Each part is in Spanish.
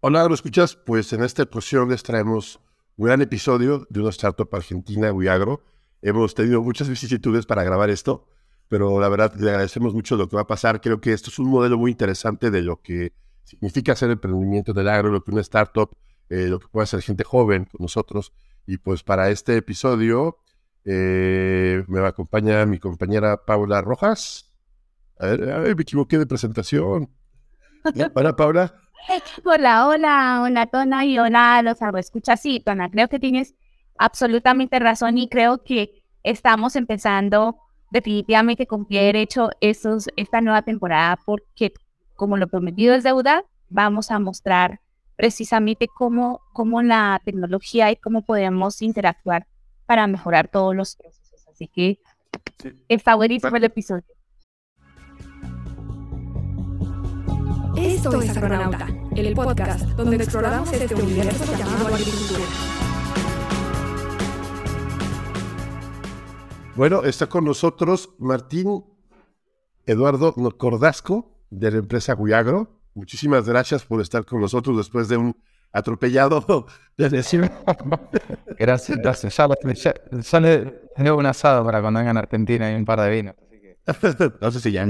Hola, ¿lo escuchas? Pues en esta porción les traemos un gran episodio de una startup argentina, Wiagro. Hemos tenido muchas vicisitudes para grabar esto, pero la verdad le agradecemos mucho lo que va a pasar. Creo que esto es un modelo muy interesante de lo que significa hacer emprendimiento del agro, lo que una startup, eh, lo que puede hacer gente joven con nosotros. Y pues para este episodio eh, me acompaña mi compañera Paula Rojas. A ver, me equivoqué de presentación. Hola, Paula. Hola, hola, hola, Tona, y hola, los escucha Sí, Tona, creo que tienes absolutamente razón y creo que estamos empezando definitivamente con pie derecho estos, esta nueva temporada porque, como lo prometido es deuda, vamos a mostrar precisamente cómo, cómo la tecnología y cómo podemos interactuar para mejorar todos los procesos. Así que, el favorito el episodio. Esto es Agronauta, el podcast donde exploramos este universo llamado agricultura. Bueno, está con nosotros Martín Eduardo Cordasco de la empresa Guiagro. Muchísimas gracias por estar con nosotros después de un atropellado de decir. Gracias, gracias. Ya, ya, le un asado para cuando vengan a Argentina y un par de vinos. no sé si ya.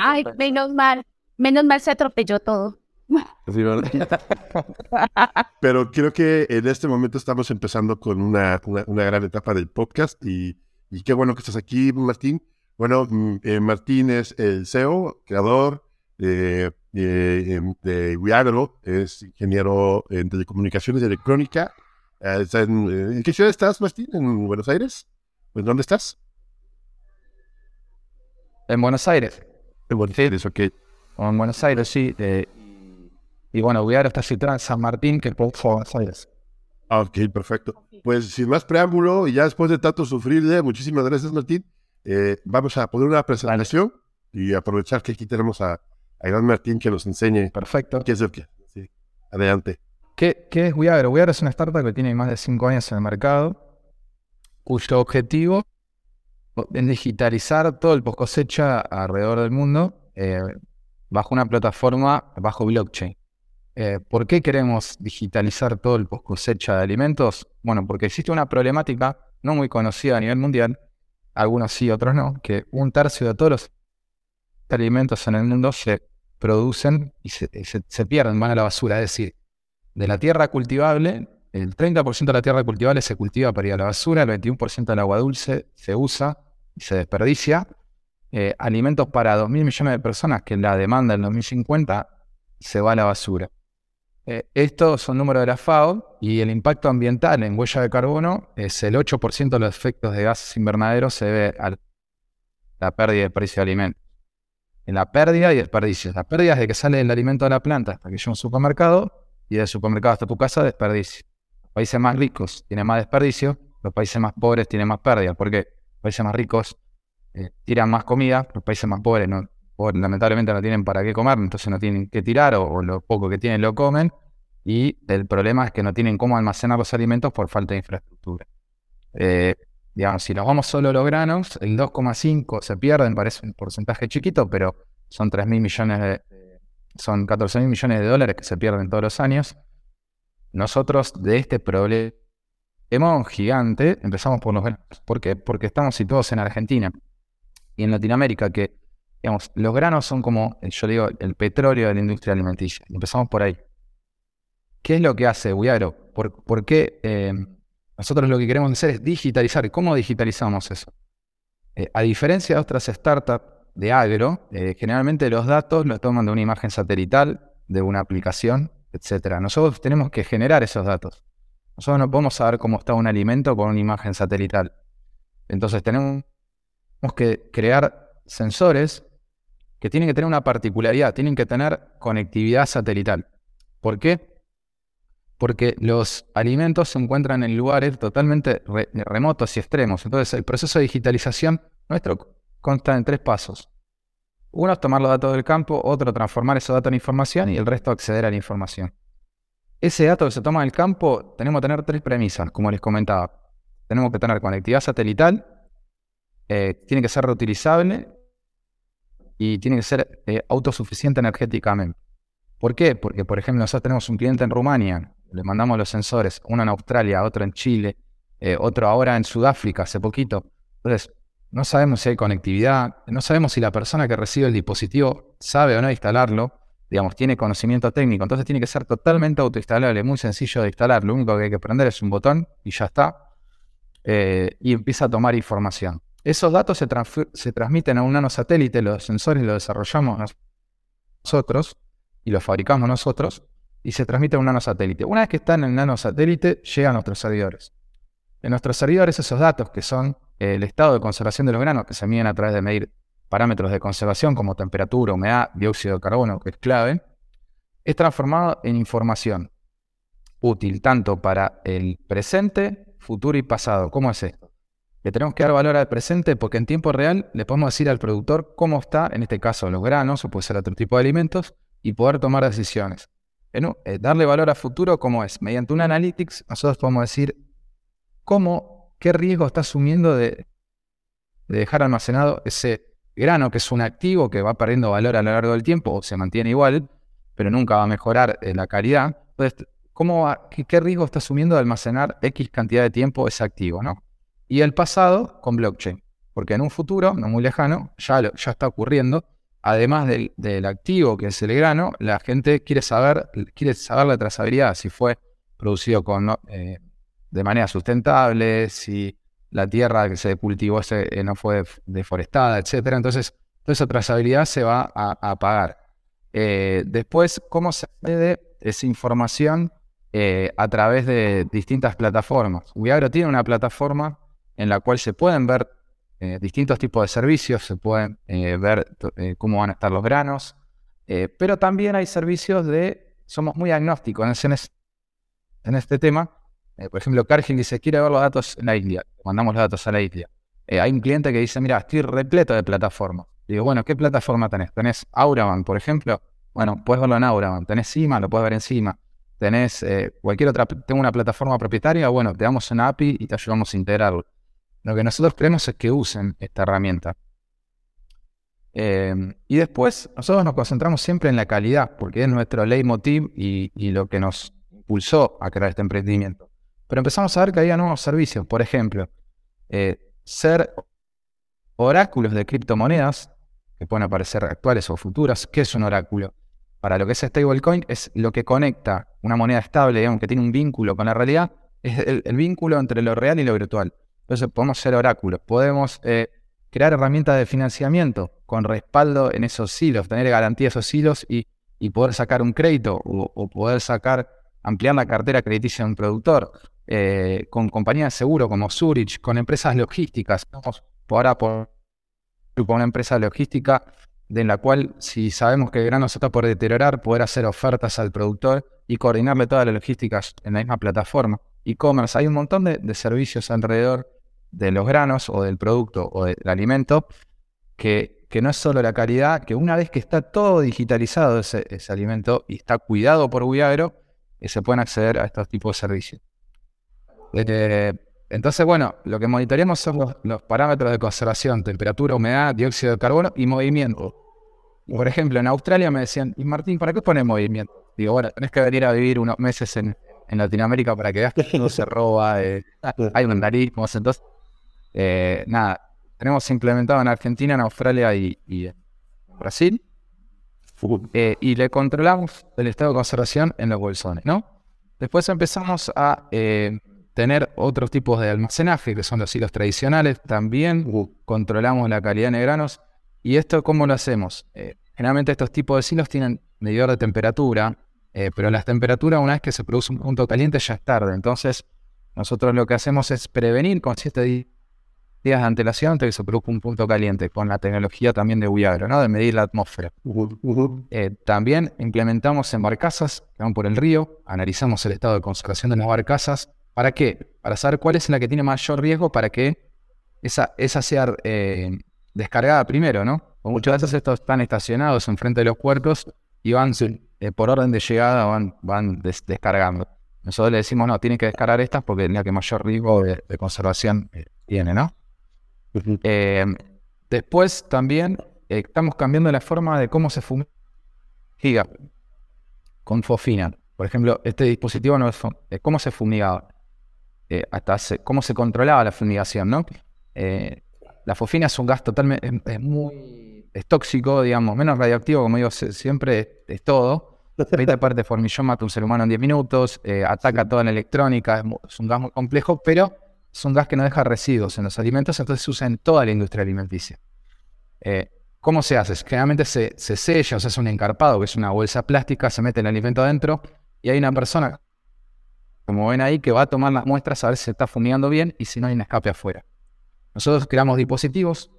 Ay, menos mal. Menos mal se atropelló todo. Pero creo que en este momento estamos empezando con una, una, gran etapa del podcast y, y, qué bueno que estás aquí, Martín. Bueno, mm, eh, Martín es el CEO, creador de, de, Wiagro, es ingeniero en telecomunicaciones y electrónica. Eh, en, qué ciudad estás, Martín? ¿En Buenos Aires? ¿En dónde estás? En Buenos Aires. En Buenos Aires, ok en Buenos Aires, sí. y bueno, a estar situado en San Martín, que es Buenos Aires. Ah, ok, perfecto. Pues sin más preámbulo y ya después de tanto sufrirle, muchísimas gracias Martín. Eh, vamos a poner una presentación y aprovechar que aquí tenemos a, a Iván Martín que nos enseñe. Perfecto. ¿Qué es lo que? Sí, adelante. ¿Qué, ¿Qué es Weagro? Weagro es una startup que tiene más de cinco años en el mercado, cuyo objetivo es digitalizar todo el post cosecha alrededor del mundo. Eh, bajo una plataforma bajo blockchain. Eh, ¿Por qué queremos digitalizar todo el post cosecha de alimentos? Bueno, porque existe una problemática no muy conocida a nivel mundial, algunos sí, otros no, que un tercio de todos los alimentos en el mundo se producen y se, pierden, van a la basura. Es decir, de la tierra cultivable, el 30% de la tierra cultivable se cultiva para ir a la basura, el 21% del agua dulce se usa y se desperdicia, eh, alimentos para 2.000 millones de personas, que la demanda en 2050 se va a la basura. Eh, estos son números de la FAO y el impacto ambiental en huella de carbono es el 8% de los efectos de gases invernaderos se debe a la pérdida de precio de alimentos. En la pérdida y desperdicio. La pérdida es de que sale el alimento de la planta hasta que llega a un supermercado y del supermercado hasta tu casa, desperdicio. Los países más ricos tienen más desperdicio, los países más pobres tienen más pérdida. ¿Por qué? Los países más ricos eh, tiran más comida, los países más pobres no, lamentablemente no tienen para qué comer, entonces no tienen que tirar o, lo poco que tienen lo comen. Y el problema es que no tienen cómo almacenar los alimentos por falta de infraestructura. Eh, digamos, si nos vamos solo a los granos, el 2,5 se pierden, parece un porcentaje chiquito, pero son 3 mil millones de, son 14 mil millones de dólares que se pierden todos los años. Nosotros de este problema gigante empezamos por los granos. ¿Por qué? Porque estamos situados en Argentina y en Latinoamérica, que, digamos, los granos son como, yo digo, el petróleo de la industria alimenticia. empezamos por ahí. ¿Qué es lo que hace Wiagro? ¿Por, qué eh, nosotros lo que queremos hacer es digitalizar? ¿Cómo digitalizamos eso? Eh, a diferencia de otras startups de agro, eh, generalmente los datos los toman de una imagen satelital, de una aplicación, etc. Nosotros tenemos que generar esos datos. Nosotros no podemos saber cómo está un alimento con una imagen satelital. Entonces tenemos que crear sensores que tienen que tener una particularidad, tienen que tener conectividad satelital. ¿Por qué? Porque los alimentos se encuentran en lugares totalmente remotos y extremos. Entonces, el proceso de digitalización nuestro consta en tres pasos. Uno es tomar los datos del campo, otro transformar esos datos en información y el resto acceder a la información. Ese dato que se toma del campo, tenemos que tener tres premisas, como les comentaba. Tenemos que tener conectividad satelital, eh, tiene que ser reutilizable y tiene que ser eh, autosuficiente energéticamente. ¿Por qué? Porque, por ejemplo, nosotros tenemos un cliente en Rumania, le mandamos los sensores, uno en Australia, otro en Chile, eh, otro ahora en Sudáfrica hace poquito. Entonces, no sabemos si hay conectividad, no sabemos si la persona que recibe el dispositivo sabe o no instalarlo, digamos, tiene conocimiento técnico, entonces tiene que ser totalmente autoinstalable, muy sencillo de instalar, lo único que hay que prender es un botón y ya está, y empieza a tomar información. Esos datos se, transmiten a un nanosatélite, los sensores los desarrollamos nosotros y los fabricamos nosotros, y se transmite a un nanosatélite. Una vez que está en el nanosatélite, llegan a nuestros servidores. En nuestros servidores esos datos, que son el estado de conservación de los granos, que se miden a través de medir parámetros de conservación como temperatura, humedad, dióxido de carbono, que es clave, es transformado en información útil tanto para el presente, futuro y pasado. ¿Cómo es esto? Le tenemos que dar valor al presente porque en tiempo real le podemos decir al productor cómo está, en este caso los granos o puede ser otro tipo de alimentos, y poder tomar decisiones. Eh, darle valor al futuro, ¿cómo es? Mediante un analytics, nosotros podemos decir cómo, qué riesgo está asumiendo de, dejar almacenado ese grano, que es un activo que va perdiendo valor a lo largo del tiempo o se mantiene igual, pero nunca va a mejorar eh, la calidad. Entonces, ¿cómo qué, riesgo está asumiendo de almacenar X cantidad de tiempo ese activo? ¿no? Y el pasado con blockchain, porque en un futuro, no muy lejano, ya, ya está ocurriendo, además del, activo que es el grano, la gente quiere saber, quiere saber la trazabilidad, si fue producido con, eh, de manera sustentable, si la tierra que se cultivó eh, no fue deforestada, etc. Entonces, toda esa trazabilidad se va a, pagar. Eh, después, ¿cómo se accede esa información a través de distintas plataformas? Ubiagro tiene una plataforma en la cual se pueden ver distintos tipos de servicios, se pueden ver cómo van a estar los granos, pero también hay servicios de, somos muy agnósticos en, en este tema, eh, por ejemplo, Cargill dice, quiere ver los datos en la isla. Mandamos los datos a la isla. Eh, hay un cliente que dice, mira, estoy repleto de plataformas. Digo, bueno, ¿qué plataforma tenés? ¿Tenés Auraban, por ejemplo? Bueno, puedes verlo en Auraban. ¿Tenés Cima? Lo puedes ver encima. ¿Tenés eh, cualquier otra, tengo una plataforma propietaria? Bueno, te damos una API y te ayudamos a integrarlo. Lo que nosotros queremos es que usen esta herramienta. y después, nosotros nos concentramos siempre en la calidad, porque es nuestro leitmotiv y, y lo que nos impulsó a crear este emprendimiento. Pero empezamos a ver que había nuevos servicios. Por ejemplo, eh, ser oráculos de criptomonedas, que pueden aparecer actuales o futuras. ¿Qué es un oráculo? Para lo que es stablecoin, es lo que conecta una moneda estable, digamos, que tiene un vínculo con la realidad, es el, vínculo entre lo real y lo virtual. Entonces podemos ser oráculos, podemos eh, crear herramientas de financiamiento con respaldo en esos hilos, tener garantía de esos hilos y, poder sacar un crédito o, poder sacar, ampliar la cartera crediticia de un productor. Eh, con compañías de seguro como Zurich, con empresas logísticas. Estamos ahora por, una empresa logística de la cual, si sabemos que el grano se está por deteriorar, poder hacer ofertas al productor y coordinarle todas las logísticas en la misma plataforma. E-commerce, hay un montón de, servicios alrededor de los granos o del producto o del alimento que, que, no es solo la calidad, que una vez que está todo digitalizado ese, alimento y está cuidado por Viagro, eh, se pueden acceder a estos tipos de servicios. Eh, entonces, bueno, lo que monitoreamos son los, parámetros de conservación, temperatura, humedad, dióxido de carbono y movimiento. Por ejemplo, en Australia me decían, y Martín, ¿para qué pones movimiento? Digo, bueno, tenés que venir a vivir unos meses en, Latinoamérica para que veas que no se roba, eh, hay vandalismos, entonces, eh, nada, tenemos implementado en Argentina, en Australia y, en Brasil, y le controlamos el estado de conservación en los bolsones, ¿no? Después empezamos a tener otros tipos de almacenaje, que son los hilos tradicionales. También controlamos la calidad de granos. ¿Y esto cómo lo hacemos? Eh, generalmente estos tipos de silos tienen medidor de temperatura, eh, pero la temperatura una vez que se produce un punto caliente ya es tarde. Entonces, nosotros lo que hacemos es prevenir con siete días de antelación antes que se produzca un punto caliente, con la tecnología también de Viagro, ¿no? de medir la atmósfera. Eh, también implementamos en barcazas que van por el río, analizamos el estado de conservación de las barcazas ¿Para qué? Para saber cuál es la que tiene mayor riesgo para que esa, esa sea eh, descargada primero, ¿no? muchas veces estos están estacionados enfrente de los puertos y van eh, por orden de llegada van, van descargando. Nosotros le decimos, no, tienen que descargar estas porque es la que mayor riesgo de, conservación eh, tiene, ¿no? Después también estamos cambiando la forma de cómo se fumiga. con fofina. Por ejemplo, este dispositivo no es... Eh, ¿Cómo se fumigaba? Eh, hasta ¿Cómo se controlaba la fumigación, no? Eh, la fofina es un gas totalmente... Es, muy... Es tóxico, digamos, menos radioactivo, como digo, siempre es, todo. 20 partes de formillón mata un ser humano en 10 minutos, ataca toda la electrónica, es, un gas muy complejo, pero es un gas que no deja residuos en los alimentos, entonces se usa en toda la industria alimenticia. ¿Cómo se hace? Generalmente se, se sella, o sea, es un encarpado, que es una bolsa plástica, se mete el alimento adentro y hay una persona, como ven ahí, que va a tomar las muestras a ver si se está fumigando bien y si no hay un escape afuera. Nosotros creamos dispositivos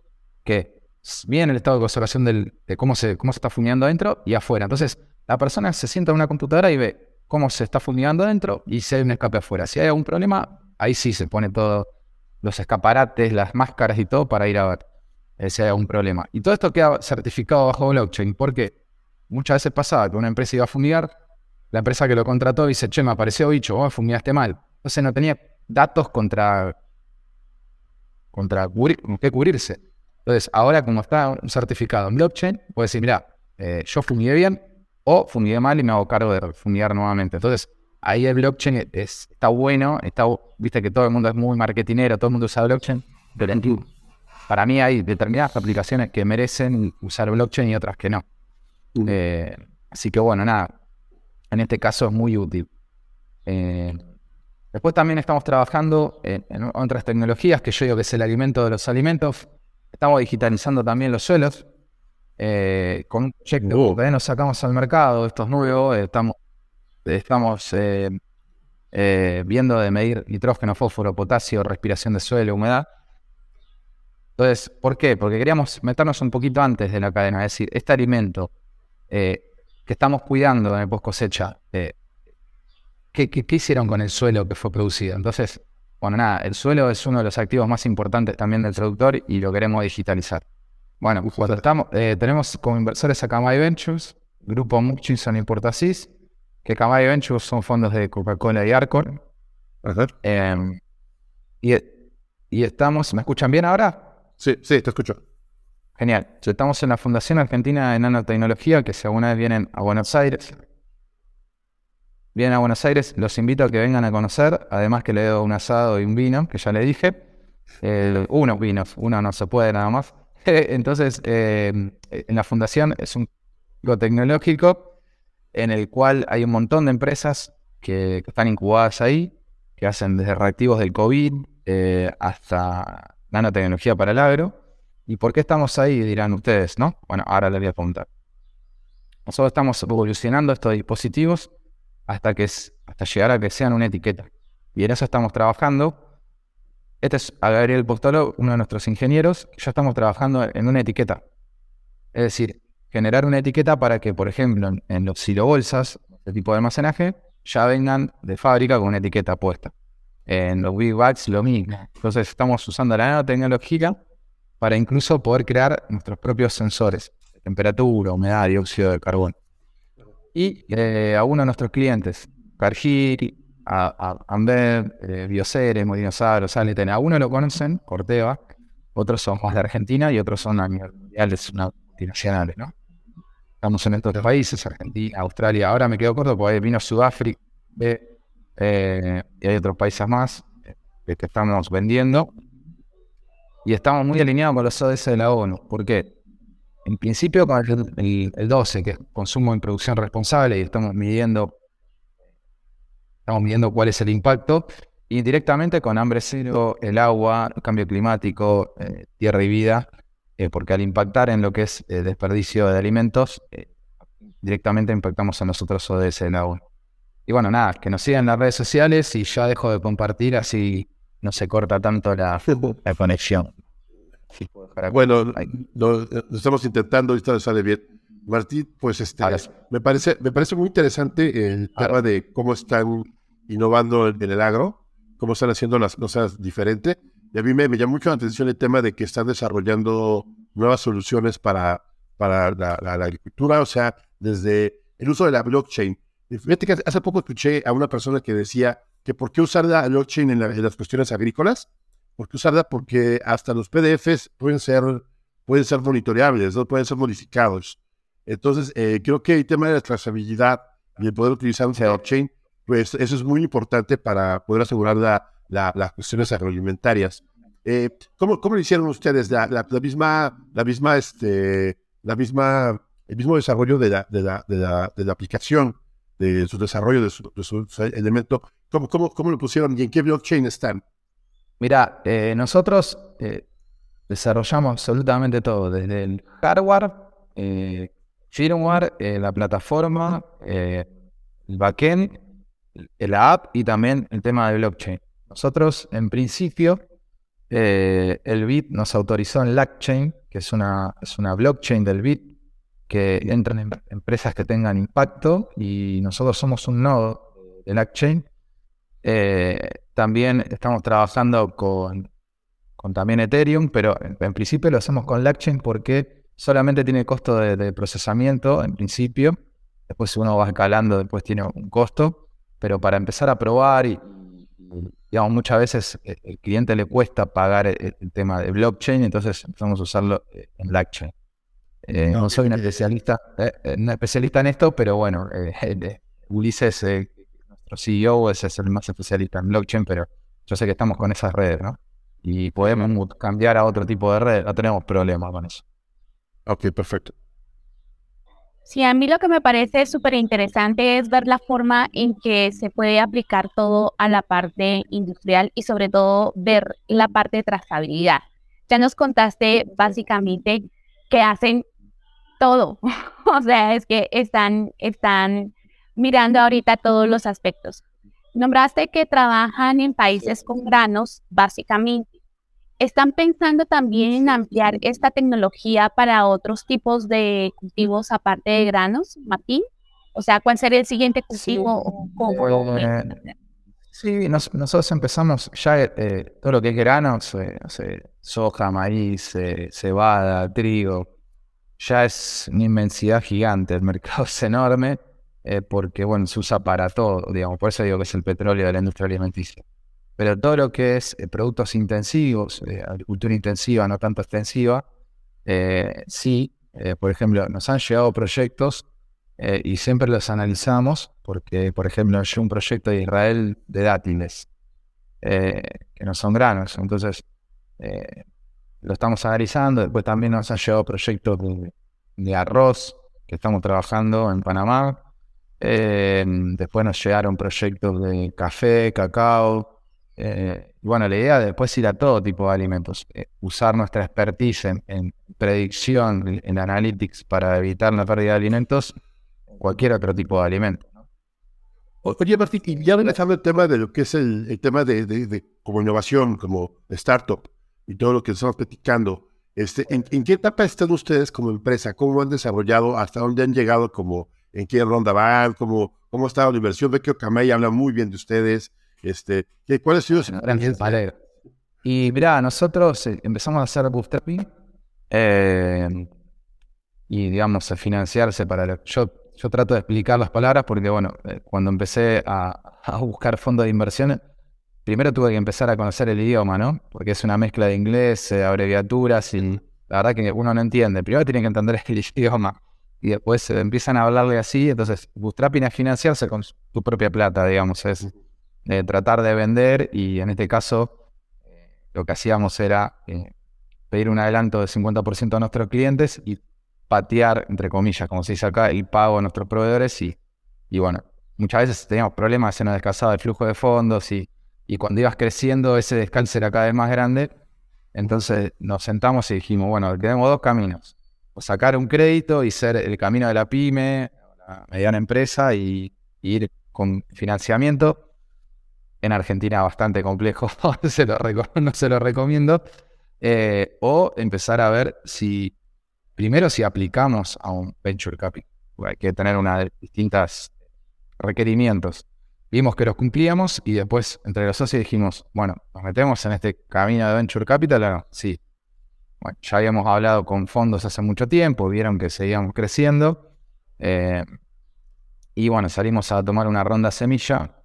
que vienen el estado de conservación de cómo se, cómo se está fumigando adentro y afuera. Entonces, la persona se sienta en una computadora y ve cómo se está fumigando adentro y si hay un escape afuera. Si hay algún problema, ahí sí se pone todos los escaparates, las máscaras y todo para ir a ver si hay algún problema. Y todo esto queda certificado bajo blockchain porque muchas veces pasaba que una empresa iba a fumigar, la empresa que lo contrató dice, che, me apareció bicho, vos fumigaste mal. Entonces no tenía datos contra, contra qué cubrirse. Entonces, ahora como está un certificado en blockchain, puede decir, mira, eh, yo fumigué bien o fumigué mal y me hago cargo de fumigar nuevamente. Entonces, ahí el blockchain está bueno, está, viste que todo el mundo es muy marketinero, todo el mundo usa blockchain, pero para mí hay determinadas aplicaciones que merecen usar blockchain y otras que no. Eh, así que bueno, nada, en este caso es muy útil. Eh, después también estamos trabajando en, otras tecnologías que yo digo que es el alimento de los alimentos. Estamos digitalizando también los suelos. Eh, con un proyecto uh. que nos sacamos al mercado, esto es nuevo, eh, estamos, estamos viendo de medir nitrógeno, fósforo, potasio, respiración de suelo, humedad. Entonces, ¿por qué? Porque queríamos meternos un poquito antes de la cadena, es decir, este alimento que estamos cuidando en el post cosecha, eh, ¿qué, hicieron con el suelo que fue producido? Entonces, bueno, nada, el suelo es uno de los activos más importantes también del productor y lo queremos digitalizar. Bueno, cuando estamos, eh, tenemos como inversores a Camay Ventures, Grupo Mutchinson y Portasis, que Camay Ventures son fondos de Coca-Cola y Arcor. Em, y, y estamos, ¿me escuchan bien ahora? Sí, sí, te escucho. Genial. Estamos en la Fundación Argentina de Nanotecnología, que si alguna vez vienen a Buenos Aires, vienen a Buenos Aires, los invito a que vengan a conocer, además que le doy un asado y un vino, que ya le dije. unos vinos, uno no se puede nada más. Entonces, eh, en la fundación es un tecnológico en el cual hay un montón de empresas que, están incubadas ahí, que hacen desde reactivos del COVID eh, hasta nanotecnología para el agro. ¿Y por qué estamos ahí? Dirán ustedes, ¿no? Bueno, ahora les voy a contar. Nosotros estamos evolucionando estos dispositivos hasta, que hasta llegar a que sean una etiqueta. Y en eso estamos trabajando. Este es Gabriel Postolo, uno de nuestros ingenieros, ya estamos trabajando en una etiqueta. Es decir, generar una etiqueta para que, por ejemplo, en, los silobolsas, este tipo de almacenaje, ya vengan de fábrica con una etiqueta puesta. En los big bags lo mismo. Entonces estamos usando la nanotecnología para incluso poder crear nuestros propios sensores de temperatura, humedad, dióxido de carbono. Y eh, a uno de nuestros clientes, Cargill, Amber, eh, Biocere, Modinosauros, Saleten, a uno lo conocen, Corteva, otros son más de Argentina y otros son a nivel mundial, multinacionales, ¿no? Estamos en estos países, Argentina, Australia, ahora me quedo corto porque vino Sudáfrica, eh, y hay otros países más que estamos vendiendo y estamos muy alineados con los ODS de la ONU. ¿Por qué? En principio con el, 12, que es consumo en producción responsable, y estamos midiendo, estamos midiendo cuál es el impacto, y directamente con hambre cero, el agua, el cambio climático, eh, tierra y vida, eh, porque al impactar en lo que es el desperdicio de alimentos, eh, directamente impactamos en los otros ODS de la ONU. Y bueno, nada, que nos sigan en las redes sociales y ya dejo de compartir, así no se corta tanto la, la conexión. Bueno, lo, estamos intentando y esto sale bien. Martín, pues este, me parece, me parece muy interesante el tema de cómo están innovando en, el agro, cómo están haciendo las cosas diferentes. Y a mí me, me llama mucho la atención el tema de que están desarrollando nuevas soluciones para, para la, agricultura, o sea, desde el uso de la blockchain. Fíjate que hace poco escuché a una persona que decía que por qué usar la blockchain en, las cuestiones agrícolas, porque usarla porque hasta los PDFs pueden ser, pueden ser monitoreables, ¿no? pueden ser modificados. Entonces, eh, creo que el tema de la trazabilidad y el poder utilizar un blockchain, pues eso es muy importante para poder asegurar la, la- las cuestiones agroalimentarias. Eh, ¿cómo, ¿Cómo lo hicieron ustedes? La, la- la misma, la misma, este, la misma, el mismo desarrollo de la, de la, de la, de aplicación, de su desarrollo, de su, de su elemento. ¿Cómo, cómo, ¿Cómo lo pusieron y en qué blockchain están? Mira, eh, nosotros eh, desarrollamos absolutamente todo, desde el hardware, eh, firmware, eh, la plataforma, eh, el backend, la app y también el tema de blockchain. Nosotros, en principio, eh, el BIT nos autorizó en LackChain, que es una, es una blockchain del BIT, que entran en empresas que tengan impacto y nosotros somos un nodo de LackChain. Eh, también estamos trabajando con, con también Ethereum, pero en, principio lo hacemos con LackChain porque solamente tiene costo de, procesamiento en principio. Después si uno va escalando, después tiene un costo. Pero para empezar a probar y, digamos, muchas veces eh, el cliente le cuesta pagar el, el tema de blockchain, entonces empezamos a usarlo eh, en LackChain. Eh, No, no soy un eh, especialista, eh, un especialista en esto, pero bueno, eh, Ulises, nuestro CEO, ese es el más especialista en blockchain, pero yo sé que estamos con esas redes, ¿no? Y podemos cambiar a otro tipo de red, no tenemos problema con eso. Ok, perfecto. Sí, a mí lo que me parece súper interesante es ver la forma en que se puede aplicar todo a la parte industrial y sobre todo ver la parte de trazabilidad. Ya nos contaste básicamente que hacen todo. o sea, es que están, están mirando ahorita todos los aspectos. Nombraste que trabajan en países con granos, básicamente. ¿Están pensando también en ampliar esta tecnología para otros tipos de cultivos aparte de granos, Martín? O sea, ¿cuál sería el siguiente cultivo? o cómo? Eh, Sí, nos- nosotros empezamos ya eh, todo lo que es granos, eh, no sé, soja, maíz, cebada, trigo, ya es una inmensidad gigante, el mercado es enorme eh, porque, bueno, se usa para todo, digamos, por eso digo que es el petróleo de la industria alimenticia. Pero todo lo que es eh, productos intensivos, eh, agricultura intensiva, no tanto extensiva, eh, sí, por ejemplo, nos han llegado proyectos y siempre los analizamos porque, por ejemplo, llegó un proyecto de Israel de dátiles, que no son granos, entonces lo estamos analizando. Después también nos han llegado proyectos de, arroz que estamos trabajando en Panamá. Después nos llegaron proyectos de café, cacao. Eh, y bueno, la idea después es ir a todo tipo de alimentos, eh, usar nuestra expertise en, predicción, en, analytics para evitar la pérdida de alimentos, en cualquier otro tipo de alimento. Oye, Martín, y ya regresando al tema de lo que es el, tema de, de- de como innovación, como startup y todo lo que estamos platicando, este, ¿en, qué etapa están ustedes como empresa? ¿Cómo han desarrollado? ¿Hasta dónde han llegado? Como, ¿En qué ronda van? ¿Cómo, cómo está la inversión? Ve que Okamei habla muy bien de ustedes. Este, ¿qué- ¿Cuál ha sido su experiencia? Y mirá, nosotros eh, empezamos a hacer bootstrapping eh, y, digamos, a financiarse para... lo- yo, yo trato de explicar las palabras porque, bueno, eh, cuando empecé a, a buscar fondos de inversión, primero tuve que empezar a conocer el idioma, ¿no? Porque es una mezcla de inglés, eh, abreviaturas y la verdad que uno no entiende. Primero tiene que entender el idioma y después eh, empiezan a hablarle así. Entonces, bootstrapping es financiarse con tu propia plata, digamos, es eh, tratar de vender y en este caso eh, lo que hacíamos era eh, pedir un adelanto de 50% a nuestros clientes y patear, entre comillas, como se dice acá, el pago a nuestros proveedores y, y bueno, muchas veces teníamos problemas, se nos descasaba el flujo de fondos y, y cuando ibas creciendo ese descalce era cada vez más grande, entonces nos sentamos y dijimos, bueno, tenemos dos caminos, o sacar un crédito y ser el camino de la pyme, la mediana empresa y ir con financiamiento, en Argentina bastante complejo, no se lo recomiendo. Eh, o empezar a ver si, primero si aplicamos a un venture capital. Hay que tener una de distintos requerimientos. Vimos que los cumplíamos y después entre los socios dijimos, bueno, ¿nos metemos en este camino de venture capital o no? Sí. Ya habíamos hablado con fondos hace mucho tiempo, vieron que seguíamos creciendo. eh, y bueno, salimos a tomar una ronda semilla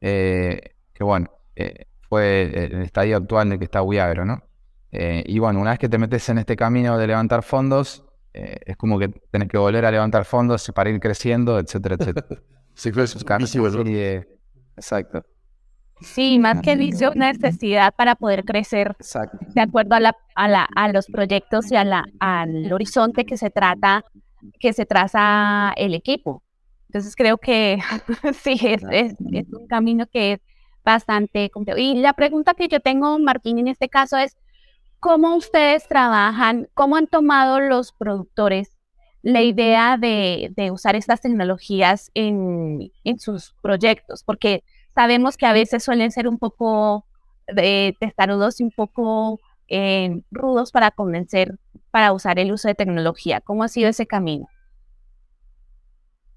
eh, que bueno, eh, fue el estadio actual en el que está Wiagro, ¿no? Eh, y bueno, una vez que te metes en este camino de levantar fondos, eh, es como que tenés que volver a levantar fondos para ir creciendo, etcétera, etcétera. ¿no? serie- Exacto, Sí, más que vicio, una necesidad para poder crecer exacto. de acuerdo a, la, a, la, a los proyectos y a la, al horizonte que se trata, que se traza el equipo. Entonces creo que sí, es, es, es un camino que es bastante complejo. Y la pregunta que yo tengo, Martín, en este caso es, ¿cómo ustedes trabajan, cómo han tomado los productores la idea de, de usar estas tecnologías en, en sus proyectos? Porque sabemos que a veces suelen ser un poco de testarudos y un poco eh, rudos para convencer para usar el uso de tecnología. ¿Cómo ha sido ese camino?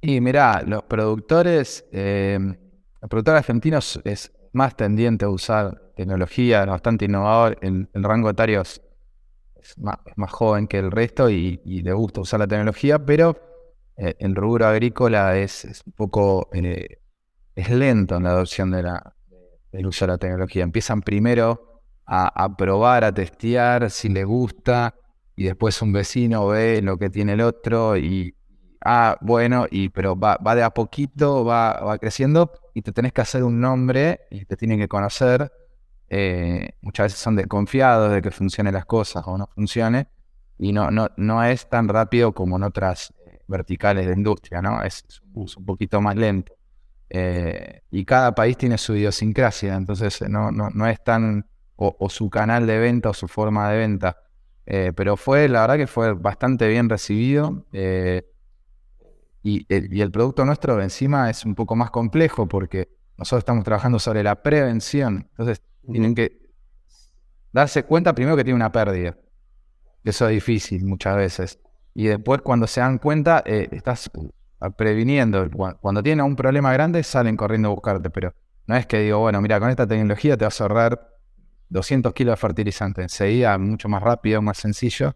Y mirá, los productores, eh, el productor argentino es, más tendiente a usar tecnología, bastante innovador, el, rango etario es, más, es más joven que el resto y, le gusta usar la tecnología, pero eh, el rubro agrícola es, un poco, eh, es lento en la adopción de la, del uso de la tecnología. Empiezan primero a, a probar, a testear si le gusta y después un vecino ve lo que tiene el otro y, ah, bueno, y pero va, de a poquito, va, va creciendo y te tenés que hacer un nombre y te tienen que conocer. Eh, muchas veces son desconfiados de que funcionen las cosas o no funcione y no, no, no es tan rápido como en otras eh, verticales de industria, ¿no? Es, un poquito más lento. Eh, y cada país tiene su idiosincrasia, entonces no, es tan, o, su canal de venta o su forma de venta. Pero fue, la verdad que fue bastante bien recibido. Y, el- y el producto nuestro encima es un poco más complejo porque nosotros estamos trabajando sobre la prevención. Entonces tienen que darse cuenta primero que tiene una pérdida. Eso es difícil muchas veces. Y después cuando se dan cuenta, eh, estás previniendo. Cu- Cuando tienen un problema grande, salen corriendo a buscarte. Pero no es que digo, bueno, mira, con esta tecnología te vas a ahorrar 200 kilos de fertilizante. Enseguida, mucho más rápido, más sencillo,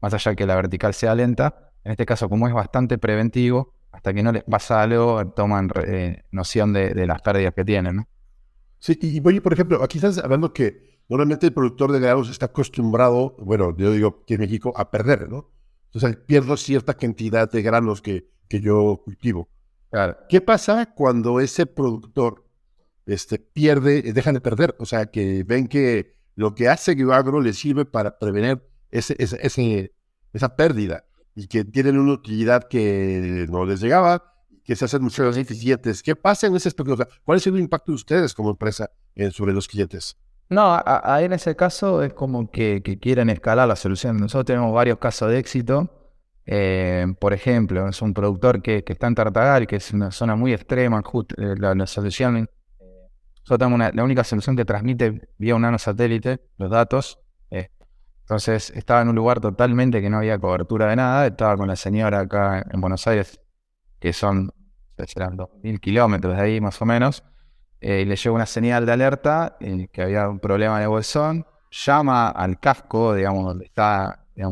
más allá que la vertical sea lenta. En este caso, como es bastante preventivo, hasta que no les pasa algo, toman eh, noción de, de las pérdidas que tienen. ¿no? Sí, y, oye, por ejemplo, aquí estás hablando que normalmente el productor de granos está acostumbrado, bueno, yo digo que en México, a perder, ¿no? Entonces pierdo cierta cantidad de granos que, que yo cultivo. Claro. ¿Qué pasa cuando ese productor este, pierde, eh, dejan de perder? O sea, que ven que lo que hace Agro le sirve para prevenir ese, ese, ese- esa pérdida y que tienen una utilidad que no les llegaba, que se hacen mucho más eficientes. ¿Qué pasa en ese aspecto? ¿Cuál es el impacto de ustedes como empresa en, sobre los clientes? No, ahí en ese caso es como que, quieren escalar la solución. Nosotros tenemos varios casos de éxito. Eh, por ejemplo, es un productor que, está en Tartagal, que es una zona muy extrema. just- eh, la, la solución, eh, nosotros tenemos una- la única solución que transmite vía un nanosatélite los datos. Entonces estaba en un lugar totalmente que no había cobertura de nada. Estaba con la señora acá en Buenos Aires, que son, serán 2.000 kilómetros de ahí más o menos. Eh, y le llega una señal de alerta eh, que había un problema en el bolsón, llama al casco, digamos, donde está, las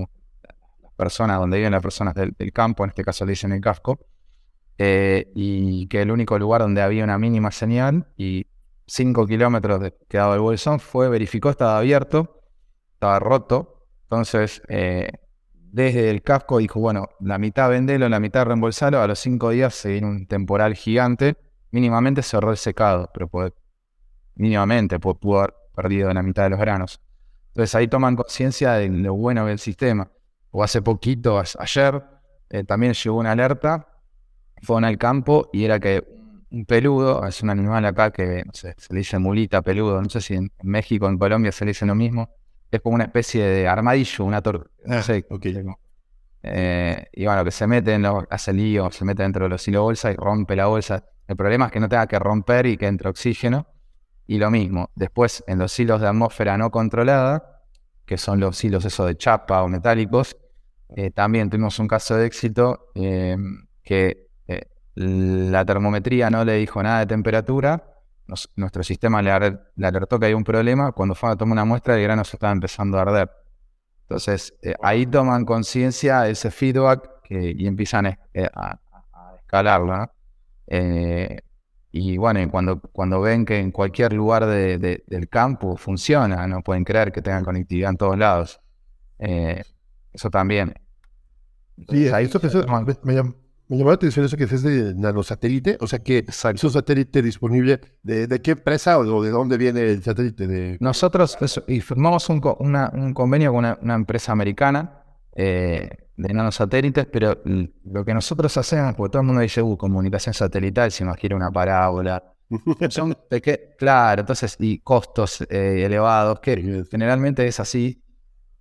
personas, donde viven las personas del, campo, en este caso le dicen el casco, eh, y que el único lugar donde había una mínima señal y 5 kilómetros de el bolsón fue, verificó, estaba abierto, estaba roto, entonces eh, desde el casco dijo, bueno, la mitad vendelo, la mitad reembolsalo, a los 5 días se vino un temporal gigante, mínimamente cerró el secado, pero mínimamente pu- pudo haber perdido la mitad de los granos. Entonces ahí toman conciencia de lo bueno del sistema. O hace poquito, ayer, eh, también llegó una alerta, fueron al campo y era que un peludo, es un animal acá que se le dice mulita, peludo, no sé si en México, en Colombia se le dice lo mismo, es como una especie de armadillo, una tortuga, no Ah, sé, ok. como- eh, y bueno, que se mete en los, hace lío, se mete dentro de los hilos bolsa y rompe la bolsa. El problema es que no tenga que romper y que entre oxígeno. Y lo mismo, después en los hilos de atmósfera no controlada, que son los hilos esos de chapa o metálicos, eh, también tuvimos un caso de éxito eh, que eh, la termometría no le dijo nada de temperatura. Nos- nuestro sistema le, aler- le alertó que hay un problema. Cuando fue a tomar una muestra, el grano se estaba empezando a arder. Entonces, eh, ahí toman conciencia ese feedback que- y empiezan a, eh, a- a escalarlo, ¿no? Eh, y bueno, cuando, cuando ven que en cualquier lugar de- de- del campo funciona, no pueden creer que tengan conectividad en todos lados. Eh, eso también. Sí, ahí eso, eso me, me Me llamó la atención eso que es de nanosatélite, o sea que es un satélite disponible. ¿De, de qué empresa o de dónde viene el satélite? De... Nosotros eso, y firmamos un, co- una- un convenio con una, una empresa americana eh, de nanosatélites, pero lo que nosotros hacemos, porque todo el mundo dice, uh, comunicación satelital, se imagina una parábola. Son claro, entonces, y costos eh, elevados, que generalmente es así,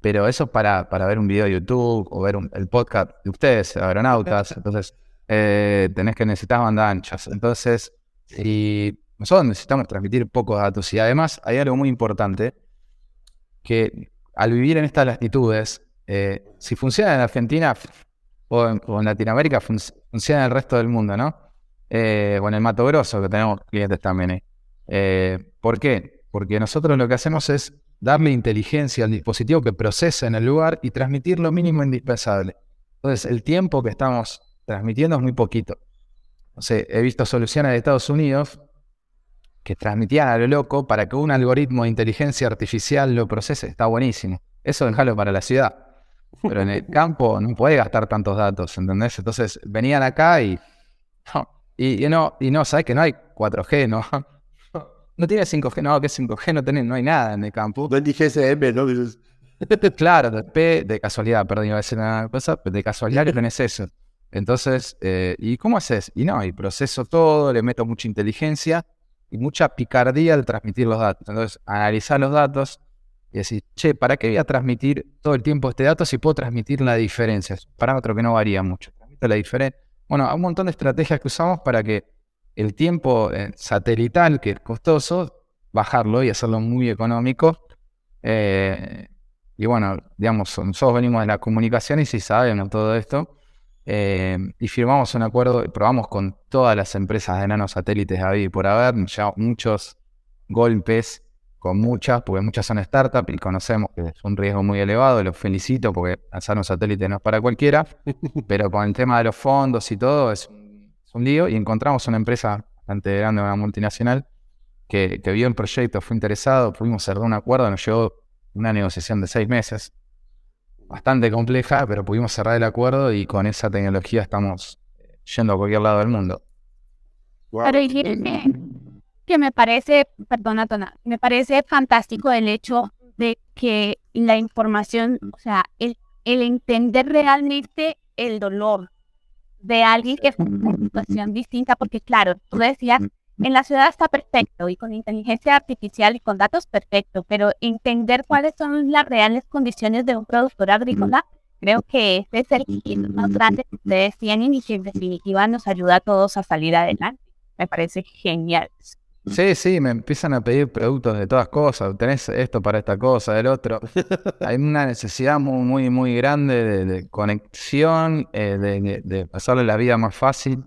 pero eso para, para ver un video de YouTube o ver un- el podcast de ustedes, aeronautas, entonces eh, tenés que necesitar banda anchas. Entonces, y nosotros necesitamos transmitir pocos datos y además hay algo muy importante que al vivir en estas latitudes, eh, si funciona en Argentina o en, o en Latinoamérica, fun- funciona en el resto del mundo, ¿no? Eh, o en el Mato Grosso, que tenemos clientes también ahí. Eh, ¿Por qué? Porque nosotros lo que hacemos es darle inteligencia al dispositivo que procesa en el lugar y transmitir lo mínimo indispensable. Entonces, el tiempo que estamos transmitiendo es muy poquito. No sé, he visto soluciones de Estados Unidos que transmitían a lo loco para que un algoritmo de inteligencia artificial lo procese. Está buenísimo. Eso déjalo para la ciudad. Pero en el campo no puede gastar tantos datos, ¿entendés? Entonces venían acá y. no, y, y no, y no, sabes que no hay 4G, ¿no? No tiene 5G, no, que 5G no tenés, no hay nada en el campo. No dije GSM, ¿no? Claro, de, P- de casualidad, perdón, iba a decir una cosa, pero de casualidad tenés eso. Entonces, eh, ¿y cómo haces? Y no, y proceso todo, le meto mucha inteligencia y mucha picardía al transmitir los datos. Entonces, analizar los datos y decir, che, ¿para qué voy a transmitir todo el tiempo este dato si puedo transmitir la diferencia? Es un parámetro que no varía mucho. Transmito la diferencia. Bueno, hay un montón de estrategias que usamos para que el tiempo eh, satelital, que es costoso, bajarlo y hacerlo muy económico. Eh, y bueno, digamos, nosotros venimos de la comunicación y si sabemos todo esto. eh, y firmamos un acuerdo, y probamos con todas las empresas de nanosatélites ahí por haber, ya muchos golpes con muchas, porque muchas son startups y conocemos que es un riesgo muy elevado, los felicito porque lanzar un satélite no es para cualquiera, pero con el tema de los fondos y todo es un, un lío y encontramos una empresa bastante grande, una multinacional, que, que vio el proyecto, fue interesado, pudimos cerrar un acuerdo, nos llevó una negociación de seis meses, bastante compleja, pero pudimos cerrar el acuerdo y con esa tecnología estamos yendo a cualquier lado del mundo. Pero que me parece, perdona, Tona, me parece fantástico el hecho de que la información, o sea, el, el entender realmente el dolor de alguien que en una situación distinta, porque claro, tú decías, en la ciudad está perfecto y con inteligencia artificial y con datos perfecto, pero entender cuáles son las reales condiciones de un productor agrícola, creo que ese es el requisito más grande que ustedes tienen y que en definitiva nos ayuda a todos a salir adelante. Me parece genial. Sí, sí, me empiezan a pedir productos de todas cosas. Tenés esto para esta cosa, del otro. Hay una necesidad muy, muy, muy grande de, conexión, eh, de, de- pasarle la vida más fácil.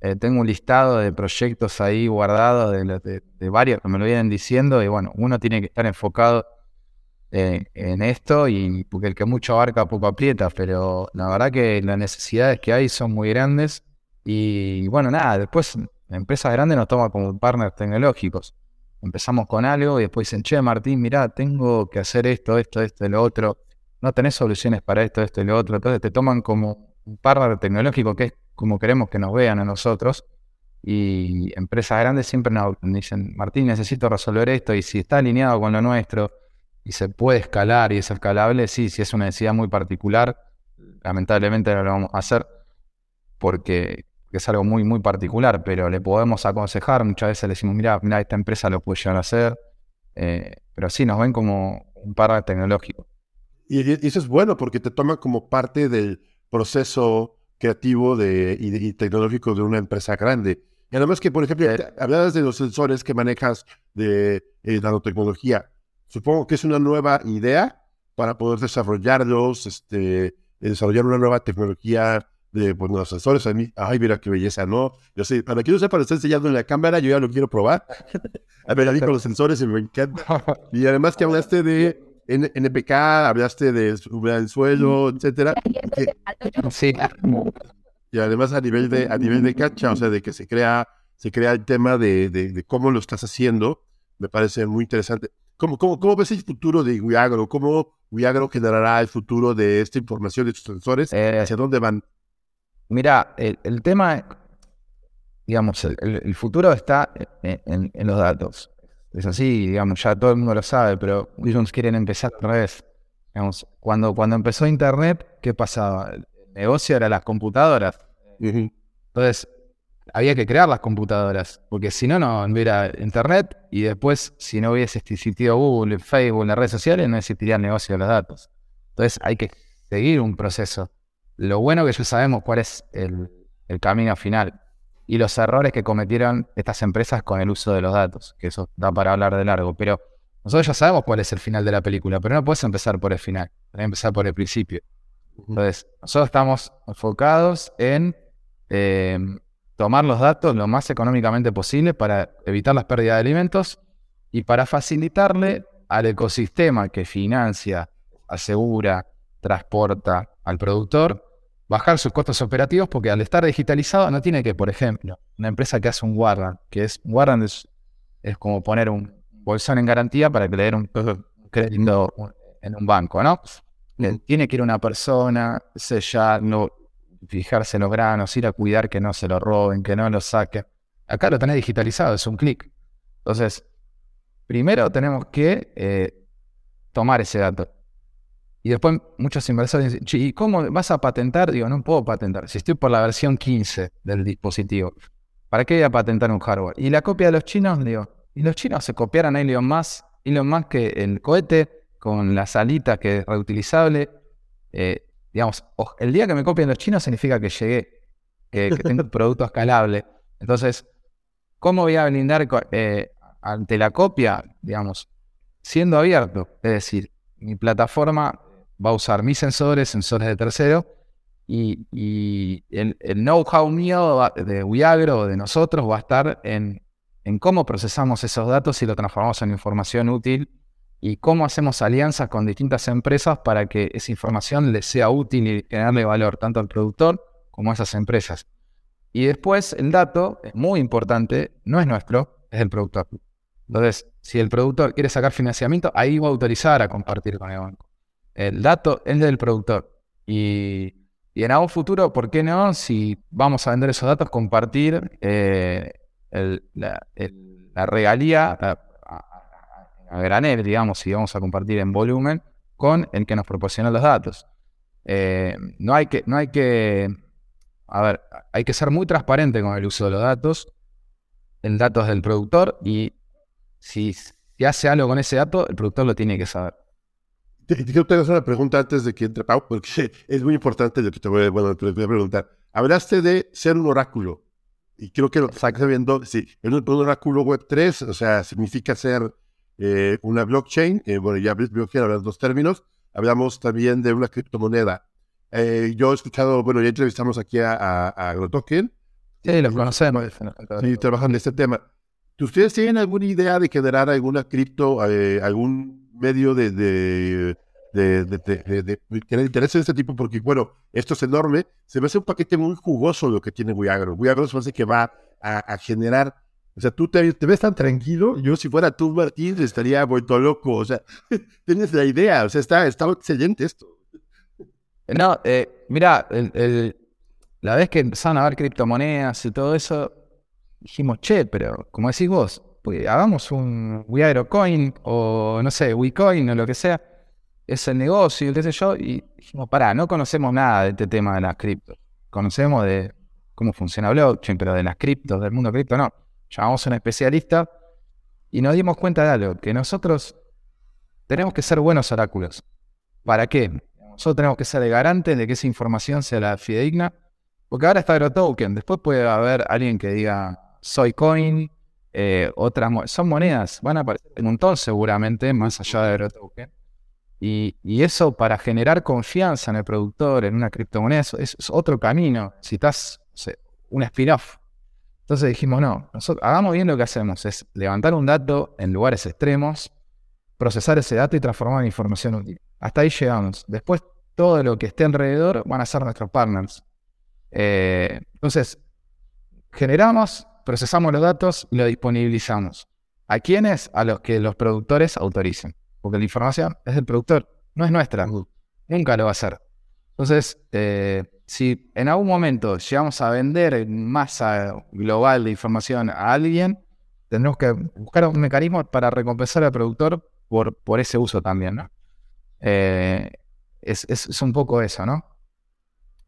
Eh, tengo un listado de proyectos ahí guardados de- de varios que me lo vienen diciendo y bueno, uno tiene que estar enfocado eh, en esto y porque el que mucho abarca poco aprieta, pero la verdad que las necesidades que hay son muy grandes y bueno, nada, después la empresa grande nos toma como partners tecnológicos. Empezamos con algo y después dicen, che, Martín, mirá, tengo que hacer esto, esto, esto, lo otro. No tenés soluciones para esto, esto y lo otro. Entonces te toman como un partner tecnológico que es como queremos que nos vean a nosotros. Y empresas grandes siempre nos dicen, Martín, necesito resolver esto y si está alineado con lo nuestro y se puede escalar y es escalable, sí, si es una necesidad muy particular, lamentablemente no lo vamos a hacer porque que es algo muy, muy particular, pero le podemos aconsejar. Muchas veces le decimos, mira, mira, esta empresa lo puede llegar a hacer. eh, pero sí, nos ven como un par tecnológico. Y, y eso es bueno porque te toma como parte del proceso creativo de, y, tecnológico de una empresa grande. Y además que, por ejemplo, Eh. hablabas de los sensores que manejas de eh, nanotecnología. Supongo que es una nueva idea para poder desarrollarlos, este, desarrollar una nueva tecnología de pues, los sensores. A mí, ay, mira qué belleza, ¿no? Yo sé, para que no sepa, lo está enseñando en la cámara, yo ya lo quiero probar. A ver, a mí con los sensores y me encanta. Y además que hablaste de NPK, hablaste de del suelo, etcétera. Sí, y además a nivel de a nivel de cancha, o sea, de que se crea se crea el tema de, de- de cómo lo estás haciendo, me parece muy interesante. ¿Cómo, cómo, cómo ves el futuro de Wiagro? ¿Cómo Wiagro generará el futuro de esta información de tus sensores? eh, ¿Hacia dónde van? Mira, el, el tema, digamos, el, futuro está en, en- en los datos. Es así, digamos, ya todo el mundo lo sabe, pero ellos quieren empezar al revés. Digamos, cuando, cuando empezó Internet, ¿qué pasaba? El negocio era las computadoras. Entonces, había que crear las computadoras, porque si no, no hubiera Internet y después, si no hubiese existido Google, Facebook, las redes sociales, no existiría el negocio de los datos. Entonces, hay que seguir un proceso. Lo bueno que ya sabemos cuál es el, el camino final y los errores que cometieron estas empresas con el uso de los datos, que eso da para hablar de largo, pero nosotros ya sabemos cuál es el final de la película, pero no puedes empezar por el final, tenés que empezar por el principio. Entonces, nosotros estamos enfocados en eh, tomar los datos lo más económicamente posible para evitar las pérdidas de alimentos y para facilitarle al ecosistema que financia, asegura, transporta al productor, bajar sus costos operativos porque al estar digitalizado no tiene que, por ejemplo, una empresa que hace un warrant, que es un warrant es, es como poner un bolsón en garantía para que le den un crédito en un banco, ¿no? Tiene que ir una persona, sellarlo, fijarse en los granos, ir a cuidar que no se lo roben, que no lo saquen. Acá lo tenés digitalizado, es un clic. Entonces, primero tenemos que eh, tomar ese dato. Y después muchos inversores dicen, "Che, ¿y cómo vas a patentar? Digo, no puedo patentar. Si estoy por la versión 15 del dispositivo, ¿para qué voy a patentar un hardware? Y la copia de los chinos, digo, y los chinos se copiaron a Elon Musk, Elon Musk que el cohete con las alitas que es reutilizable. eh, digamos, el día que me copien los chinos significa que llegué, que, que tengo un producto escalable. Entonces, ¿cómo voy a blindar eh, ante la copia? Digamos, siendo abierto. Es decir, mi plataforma va a usar mis sensores, sensores de tercero, y, el, know-how mío de Wiagro o de nosotros va a estar en, en cómo procesamos esos datos y lo transformamos en información útil y cómo hacemos alianzas con distintas empresas para que esa información le sea útil y generarle valor tanto al productor como a esas empresas. Y después el dato, es muy importante, no es nuestro, es del productor. Entonces, si el productor quiere sacar financiamiento, ahí va a autorizar a compartir con el banco. El dato es del productor. Y, en algún futuro, ¿por qué no? Si vamos a vender esos datos, compartir eh, la, el- la regalía a- a granel, digamos, si vamos a compartir en volumen, con el que nos proporciona los datos. Eh, no hay que, no hay que, a ver, hay que ser muy transparente con el uso de los datos. El dato es del productor y si, si hace algo con ese dato, el productor lo tiene que saber. Te, quiero hacer una pregunta antes de que entre Pau, porque es muy importante lo que te voy, a- bueno, te voy a preguntar. Hablaste de ser un oráculo. Y creo que lo estás viendo, sí, un, un oráculo web 3, o sea, significa ser eh, una blockchain. eh, bueno, ya blockchain, hablar dos términos. Hablamos también de una criptomoneda. Eh, yo he escuchado, bueno, ya entrevistamos aquí a, a, a AgroToken. Sí, los conocemos. Sí, trabajan en este tema. ¿Ustedes tienen alguna idea de generar alguna cripto, eh, algún medio de, de, de, de, tener este tipo? Porque, bueno, esto es enorme. Se me hace un paquete muy jugoso lo que tiene Wiagro. Wiagro se me hace que va a, generar. O sea, tú te, ves tan tranquilo. Yo, si fuera tú, Martín, estaría vuelto loco. O sea, tienes la idea. O sea, está, está excelente esto. No, eh, mira, la vez que empezaron a ver criptomonedas y todo eso, dijimos, che, pero como decís vos, pues, hagamos un WeAeroCoin o no sé, WeCoin o lo que sea, es el negocio qué sé yo, y dijimos, pará, no conocemos nada de este tema de las criptos. Conocemos de cómo funciona blockchain, pero de las criptos, del mundo cripto, no. Llamamos a un especialista y nos dimos cuenta de algo, que nosotros tenemos que ser buenos oráculos. ¿Para qué? Nosotros tenemos que ser garantes de que esa información sea la fidedigna, porque ahora está AgroToken, después puede haber alguien que diga soy coin, eh, otras son monedas, van a aparecer un montón seguramente, más allá de AgroToken. Y, eso para generar confianza en el productor, en una criptomoneda, es, es otro camino. Si estás, un spin-off. Entonces dijimos, no, nosotros hagamos bien lo que hacemos, es levantar un dato en lugares extremos, procesar ese dato y transformar en información útil. Hasta ahí llegamos. Después, todo lo que esté alrededor van a ser nuestros partners. Eh, entonces, generamos, procesamos los datos y lo disponibilizamos. ¿A quiénes? A los que los productores autoricen. Porque la información es del productor, no es nuestra. Nunca lo va a ser. Entonces, eh, si en algún momento llegamos a vender en masa global de información a alguien, tendremos que buscar un mecanismo para recompensar al productor por, por ese uso también, ¿no? Eh, es, es- es un poco eso, ¿no?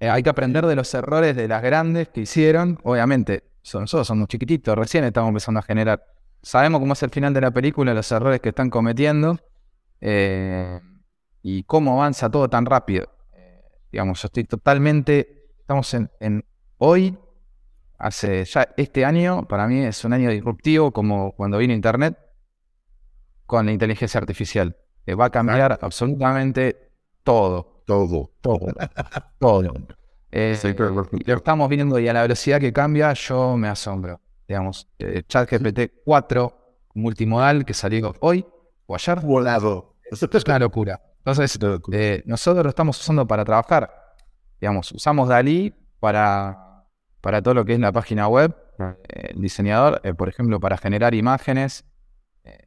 Eh, hay que aprender de los errores de las grandes que hicieron. Obviamente, nosotros somos chiquititos, recién estamos empezando a generar. Sabemos cómo es el final de la película, los errores que están cometiendo eh, y cómo avanza todo tan rápido. Eh, digamos, yo estoy totalmente. Estamos en, en hoy, hace ya este año, para mí es un año disruptivo, como cuando vino Internet, con la inteligencia artificial. Eh, va a cambiar absolutamente todo. Todo. Todo. Todo. Eh, lo estamos viendo y a la velocidad que cambia, yo me asombro. Digamos, eh, ChatGPT 4 multimodal que salió hoy o ayer, Volado. es una locura. Entonces, eh, nosotros lo estamos usando para trabajar. Digamos, usamos Dalí para, para todo lo que es la página web. Eh, el diseñador, por ejemplo, para generar imágenes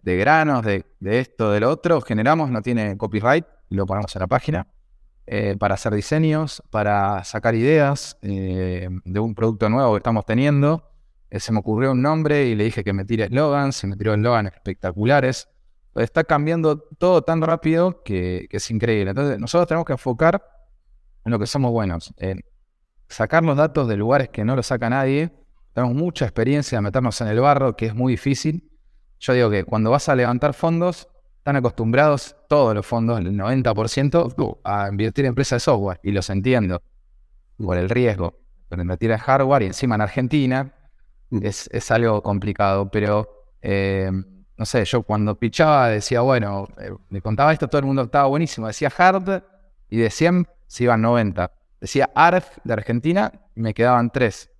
de granos, de, de esto, del otro, generamos, no tiene copyright, y lo ponemos en la página. Eh, para hacer diseños, para sacar ideas eh, de un producto nuevo que estamos teniendo. Eh, se me ocurrió un nombre y le dije que me tire eslogans, se me tiró eslogans espectaculares. Está cambiando todo tan rápido que, es increíble. Entonces, nosotros tenemos que enfocar en lo que somos buenos, en sacar los datos de lugares que no lo saca nadie. Tenemos mucha experiencia de meternos en el barro, que es muy difícil. Yo digo que cuando vas a levantar fondos, están acostumbrados todos los fondos, el 90%, a invertir en empresas de software. Y los entiendo por el riesgo. Pero invertir en hardware y encima en Argentina es, es algo complicado. Pero, eh, no sé, yo cuando pichaba decía, bueno, eh, me contaba esto, todo el mundo estaba buenísimo. Decía hard y de 100 se iban 90. Decía ARF de Argentina y me quedaban 3.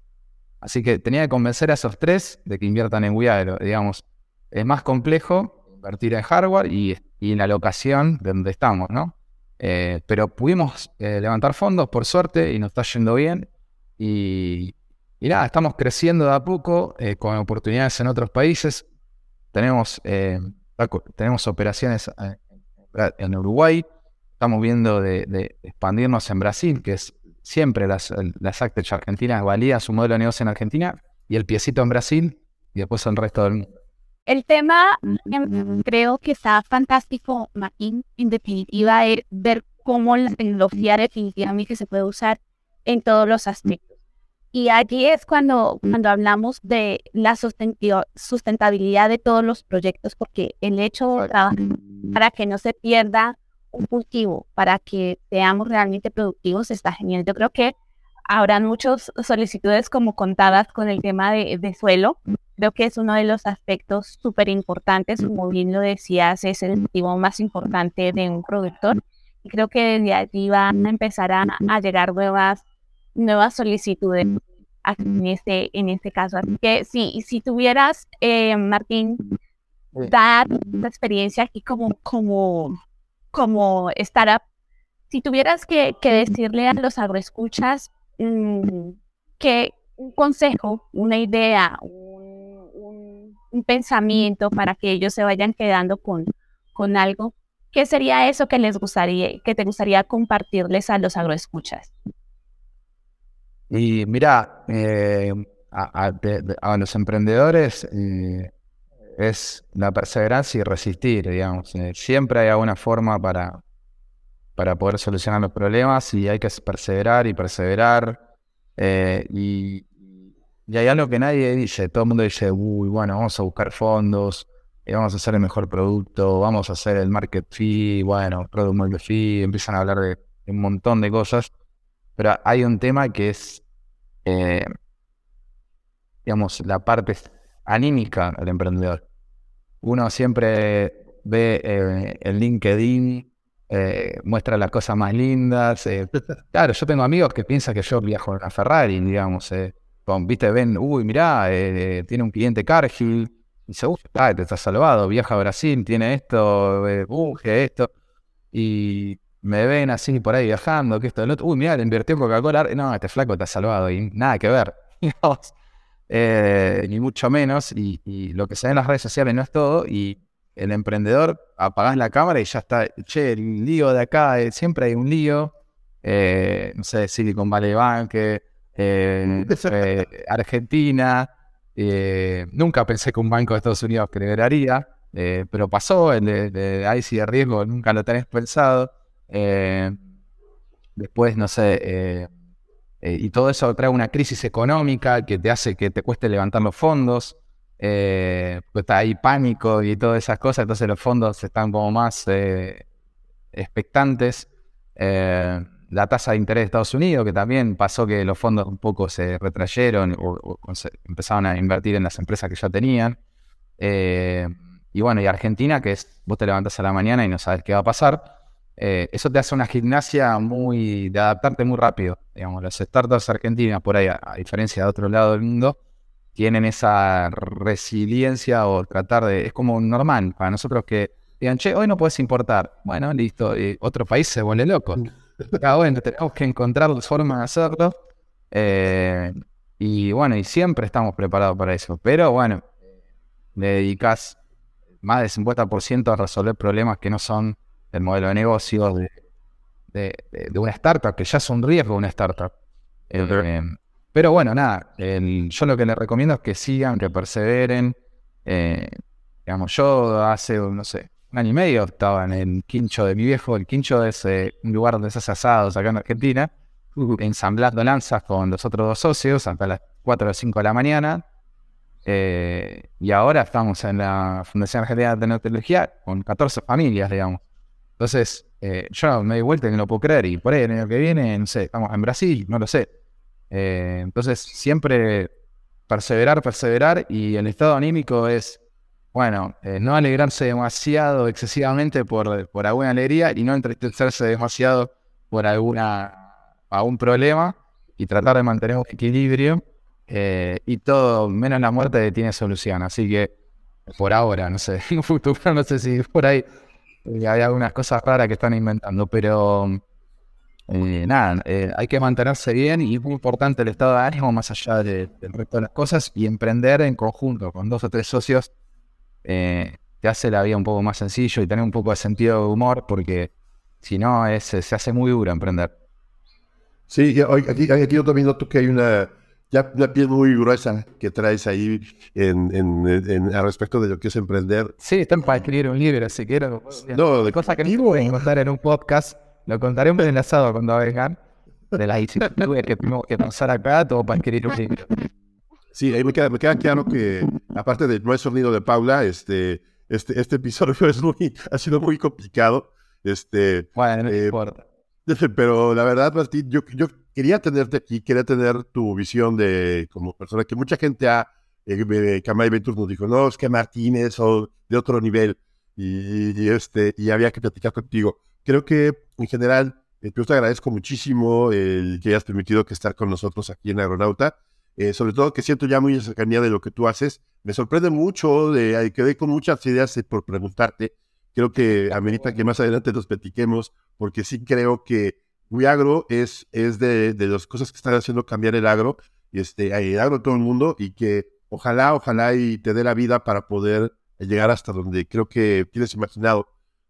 Así que tenía que convencer a esos tres de que inviertan en Wiagro. Digamos, es más complejo invertir en hardware y, en la locación de donde estamos, ¿no? Eh, pero pudimos eh, levantar fondos, por suerte, y nos está yendo bien. Y, nada, estamos creciendo de a poco eh, con oportunidades en otros países. Tenemos, tenemos operaciones en Uruguay. Estamos viendo de, expandirnos en Brasil, que es siempre las, las Actech argentinas validan su modelo de negocio en Argentina y el piecito en Brasil y después el resto del mundo. El tema em, creo que está fantástico, Martín. En definitiva, es ver cómo la tecnología definitivamente se puede usar en todos los aspectos. Y allí es cuando, cuando hablamos de la sustentabilidad de todos los proyectos, porque el hecho para que no se pierda un cultivo, para que seamos realmente productivos, está genial. Yo creo que habrán muchas solicitudes como contadas con el tema de, de suelo. Creo que es uno de los aspectos súper importantes, como bien lo decías, es el activo más importante de un productor. Y creo que desde allí van a empezar a, a llegar nuevas, nuevas solicitudes en este, en este caso. Así que sí, si tuvieras, eh, Martín, dar la experiencia aquí como, como, como startup, si tuvieras que, que decirle a los agroescuchas mm, que un consejo, una idea, un, un- pensamiento para que ellos se vayan quedando con, con algo, ¿qué sería eso que les gustaría, que te gustaría compartirles a los agroescuchas? Y mira, eh, a, los emprendedores eh, es la perseverancia y resistir, digamos. Eh, siempre hay alguna forma para, para poder solucionar los problemas y hay que perseverar y perseverar. y, y hay algo que nadie dice, todo el mundo dice, uy, bueno, vamos a buscar fondos, eh, vamos a hacer el mejor producto, vamos a hacer el market fee, bueno, product market fee, empiezan a hablar de, de un montón de cosas. Pero hay un tema que es, eh, digamos, la parte anímica del emprendedor. Uno siempre ve eh, el LinkedIn, eh, muestra las cosas más lindas. eh. Claro, yo tengo amigos que piensan que yo viajo en una Ferrari, digamos. Eh, con, Viste, ven, uy, mirá, eh, tiene un cliente Cargill. Y ah, te está salvado, viaja a Brasil, tiene esto, eh, buje, esto. Y me ven así por ahí viajando, que esto, el otro. Uy, mira, le invirtió Coca-Cola. No, este flaco está salvado y nada que ver. Eh, ni mucho menos. Y, lo que se ve en las redes sociales no es todo. Y el emprendedor apagás la cámara y ya está. Che, el lío de acá, eh, siempre hay un lío. eh, no sé, Silicon Valley Bank, eh, eh, Argentina. eh, nunca pensé que un banco de Estados Unidos quebraría, eh, pero pasó, el de, de ICI de riesgo nunca lo tenés pensado. Después, no sé, y todo eso trae una crisis económica que te hace que te cueste levantar los fondos. Eh, pues está ahí pánico y todas esas cosas, entonces los fondos están como más eh, expectantes. Eh, la tasa de interés de Estados Unidos, que también pasó que los fondos un poco se retrayeron o, o empezaron a invertir en las empresas que ya tenían. Eh, y bueno, y Argentina, que es vos te levantás a la mañana y no sabes qué va a pasar. Eh, eso te hace una gimnasia muy de adaptarte muy rápido. Digamos, las startups argentinas, por ahí, a, diferencia de otro lado del mundo, tienen esa resiliencia o tratar de. Es como normal para nosotros que digan, che, hoy no puedes importar. Bueno, listo, y otro país se vuelve loco. Acá, bueno, tenemos que encontrar formas de hacerlo. eh, y bueno, y siempre estamos preparados para eso. Pero bueno, le dedicas más del 50% a resolver problemas que no son del modelo de negocio de, de- una startup, que ya es un riesgo una startup. Eh, pero bueno, nada, el- yo lo que les recomiendo es que sigan, que perseveren. Eh, digamos, yo hace, no sé, un año y medio estaba en el quincho de mi viejo. El quincho es eh, un lugar donde se hace asados acá en Argentina, ensamblando lanzas con los otros dos socios hasta las 4 o 5 de la mañana. Eh, y ahora estamos en la Fundación Argentina de Tecnología con 14 familias, digamos. Entonces, eh, yo me doy vuelta y no lo puedo creer. Y por ahí el año que viene, no sé, estamos en Brasil, no lo sé. Eh, entonces, siempre perseverar, perseverar. Y el estado anímico es, bueno, eh, no alegrarse demasiado excesivamente por, por alguna alegría y no entristecerse demasiado por alguna, algún problema y tratar de mantener un equilibrio. eh, y todo, menos la muerte, tiene solución. Así que, por ahora, no sé, en futuro, no sé si por ahí eh, hay algunas cosas raras que están inventando, pero eh, nada, eh, hay que mantenerse bien y es muy importante el estado de ánimo más allá de- del resto de las cosas y emprender en conjunto con dos o tres socios eh, te hace la vida un poco más sencillo y tener un poco de sentido de humor porque si no es, se hace muy duro emprender. Sí, aquí, aquí yo también noto que hay una, ya una piel muy gruesa que traes ahí en, en, en- al respecto de lo que es emprender. Sí, están para escribir un libro si quieren. No, de Cosa que no pueden contar en un podcast, lo contaremos en el asado cuando vengan. De las vicisitudes que tuvimos que pasar acá, todo para escribir un libro. Sí, ahí me queda, me queda claro que, aparte del no es sonido de Paula, este, este, este episodio es muy, ha sido muy complicado. Este, Bueno, no Eh, importa. Pero la verdad, Martín, yo, yo quería tenerte aquí, quería tener tu visión de como persona que mucha gente ha, eh, Kamai Ventures nos dijo, no, es que Martín es o- de otro nivel y, y, este, y había que platicar contigo. Creo que en general, eh, yo te agradezco muchísimo el que hayas permitido que estar con nosotros aquí en Aeronauta. Eh, sobre todo que siento ya muy en cercanía de lo que tú haces. Me sorprende mucho, de, quedé con muchas ideas eh, por preguntarte. Creo que amerita que más adelante nos platiquemos porque sí creo que Agro es, es de, de las cosas que están haciendo cambiar el agro, este, el agro todo el mundo, y que ojalá, ojalá y te dé la vida para poder llegar hasta donde creo que tienes imaginado.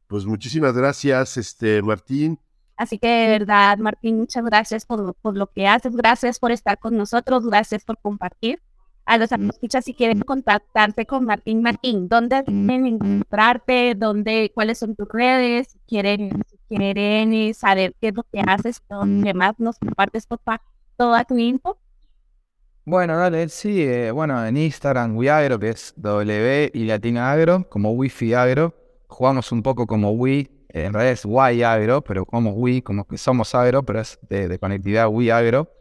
Pues muchísimas gracias, este, Martín. Así que de verdad, Martín, muchas gracias por, por lo que haces, gracias por estar con nosotros, gracias por compartir. A los escuchas si quieren contactarte con Martín Martín, ¿dónde quieren encontrarte? ¿Dónde, ¿Cuáles son tus redes? Si quieren, si quieren eh, saber qué es lo que haces, ¿dónde más nos compartes por toda tu info? Bueno, dale, sí, eh, bueno, en Instagram, WeAgro, que es W y latina agro, como Wi-Fi agro. Jugamos un poco como Wi, eh, en realidad es pero como Wi, como que somos agro, pero es de, conectividad Wi agro.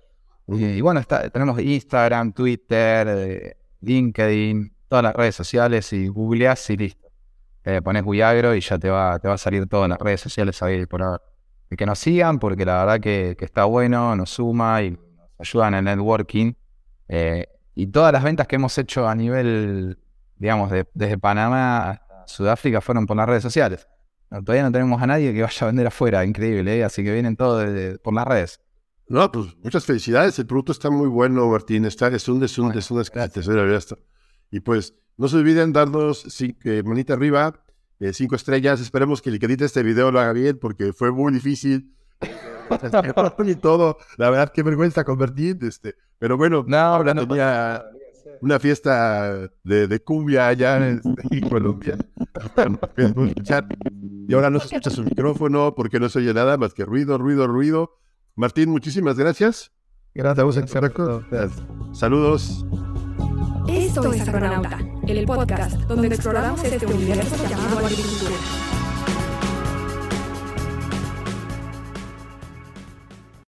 Y, bueno, está, tenemos Instagram, Twitter, eh, LinkedIn, todas las redes sociales y googleás y listo. Eh, pones Wiagro y ya te va, te va a salir todo en las redes sociales ahí por ahora. Y que nos sigan porque la verdad que, que está bueno, nos suma y nos ayuda en el networking. Eh, y todas las ventas que hemos hecho a nivel, digamos, de- desde Panamá hasta Sudáfrica fueron por las redes sociales. No, todavía no tenemos a nadie que vaya a vender afuera, increíble, ¿eh? así que vienen todos por las redes. No, pues muchas felicidades. El producto está muy bueno, Martín. Está, es un, es un, Bueno, es está. Y pues, no se olviden darnos cin- eh, manita arriba, eh, cinco estrellas. Esperemos que el que edite este video lo haga bien, porque fue muy difícil y todo. La verdad, qué vergüenza convertir. Este. Pero bueno, No, ahora no tenía una fiesta de, de cumbia allá en, en Colombia. Y ahora no se escucha su micrófono porque no se oye nada más que ruido, ruido, ruido. Martín, muchísimas gracias. Gracias a vos, Gracias. Saludos. Esto es Agronauta, el podcast donde exploramos este universo llamado agricultura.